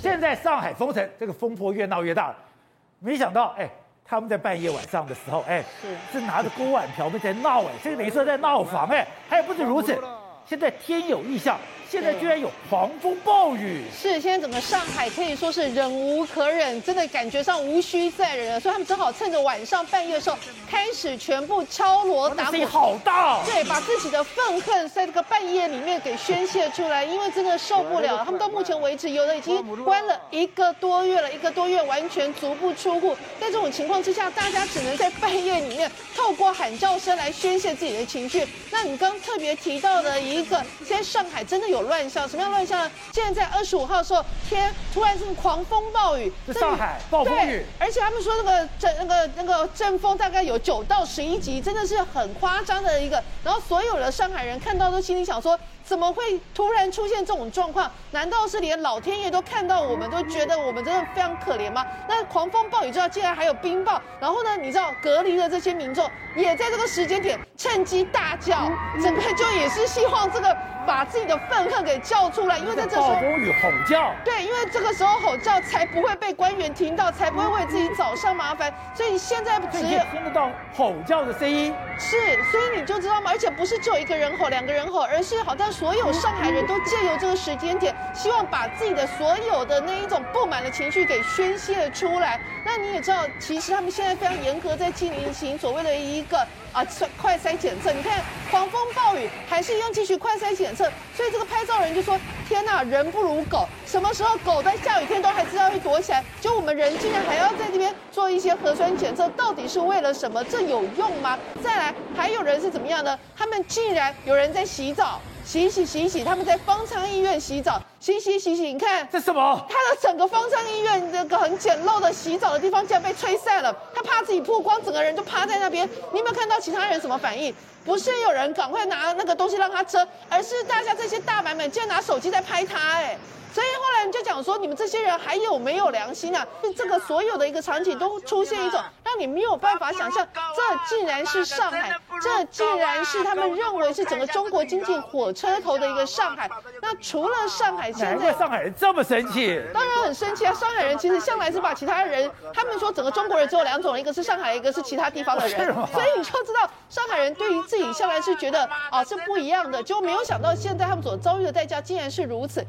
现在上海封城，这个风波越闹越大了。没想到，哎，他们在半夜晚上的时候，哎，是。是拿着锅碗瓢盆在闹，哎，这个等于说在闹房，哎，还有不止如此，现在天有异象。现在居然有狂风暴雨，是现在整个上海可以说是忍无可忍，真的感觉上无需再忍了，所以他们只好趁着晚上半夜的时候开始全部敲锣打鼓，好大，对，把自己的愤恨在这个半夜里面给宣泄出来，因为真的受不了，他们到目前为止有的已经关了一个多月了，一个多月完全足不出户，在这种情况之下，大家只能在半夜里面透过喊叫声来宣泄自己的情绪。那你刚特别提到的一个，现在上海真的有。乱象，什么样乱象呢？现在在二十五号的时候，天突然是狂风暴雨，是上海暴风雨，而且他们说那个阵那个那个阵风大概有九到十一级，真的是很夸张的一个。然后所有的上海人看到都心里想说。怎么会突然出现这种状况？难道是连老天爷都看到我们，都觉得我们真的非常可怜吗？那狂风暴雨之后，竟然还有冰雹，然后呢？你知道隔离的这些民众也在这个时间点趁机大叫，整个就也是希望这个把自己的愤恨给叫出来，因为在这时候暴风雨吼叫，对，因为这个时候吼叫才不会被官员听到，才不会为自己找上麻烦。所以现在只有听得到吼叫的声音，是，所以你就知道吗？而且不是只有一个人吼，两个人吼，而是好像。所有上海人都借由这个时间点，希望把自己的所有的那一种不满的情绪给宣泄出来。那你也知道，其实他们现在非常严格在进行所谓的一个啊快筛检测。你看，狂风暴雨还是一样继续快筛检测。所以这个拍照人就说：“天呐，人不如狗！什么时候狗在下雨天都还知道会躲起来，就我们人竟然还要在这边做一些核酸检测，到底是为了什么？这有用吗？”再来，还有人是怎么样呢？他们竟然有人在洗澡。洗洗洗洗，他们在方舱医院洗澡，洗洗洗洗，你看这什么？他的整个方舱医院这个很简陋的洗澡的地方竟然被吹散了，他怕自己曝光，整个人就趴在那边。你有没有看到其他人什么反应？不是有人赶快拿那个东西让他遮，而是大家这些大白们竟然拿手机在拍他，哎。所以后来人就讲说，你们这些人还有没有良心啊？是这个所有的一个场景都出现一种让你没有办法想象，这竟然是上海，这竟然是他们认为是整个中国经济火车头的一个上海。那除了上海，现在上海人这么生气？当然很生气啊！上海人其实向来是把其他人，他们说整个中国人只有两种，一个是上海，一个是其他地方的人。所以你就知道，上海人对于自己向来是觉得啊是不一样的，就没有想到现在他们所遭遇的代价竟然是如此。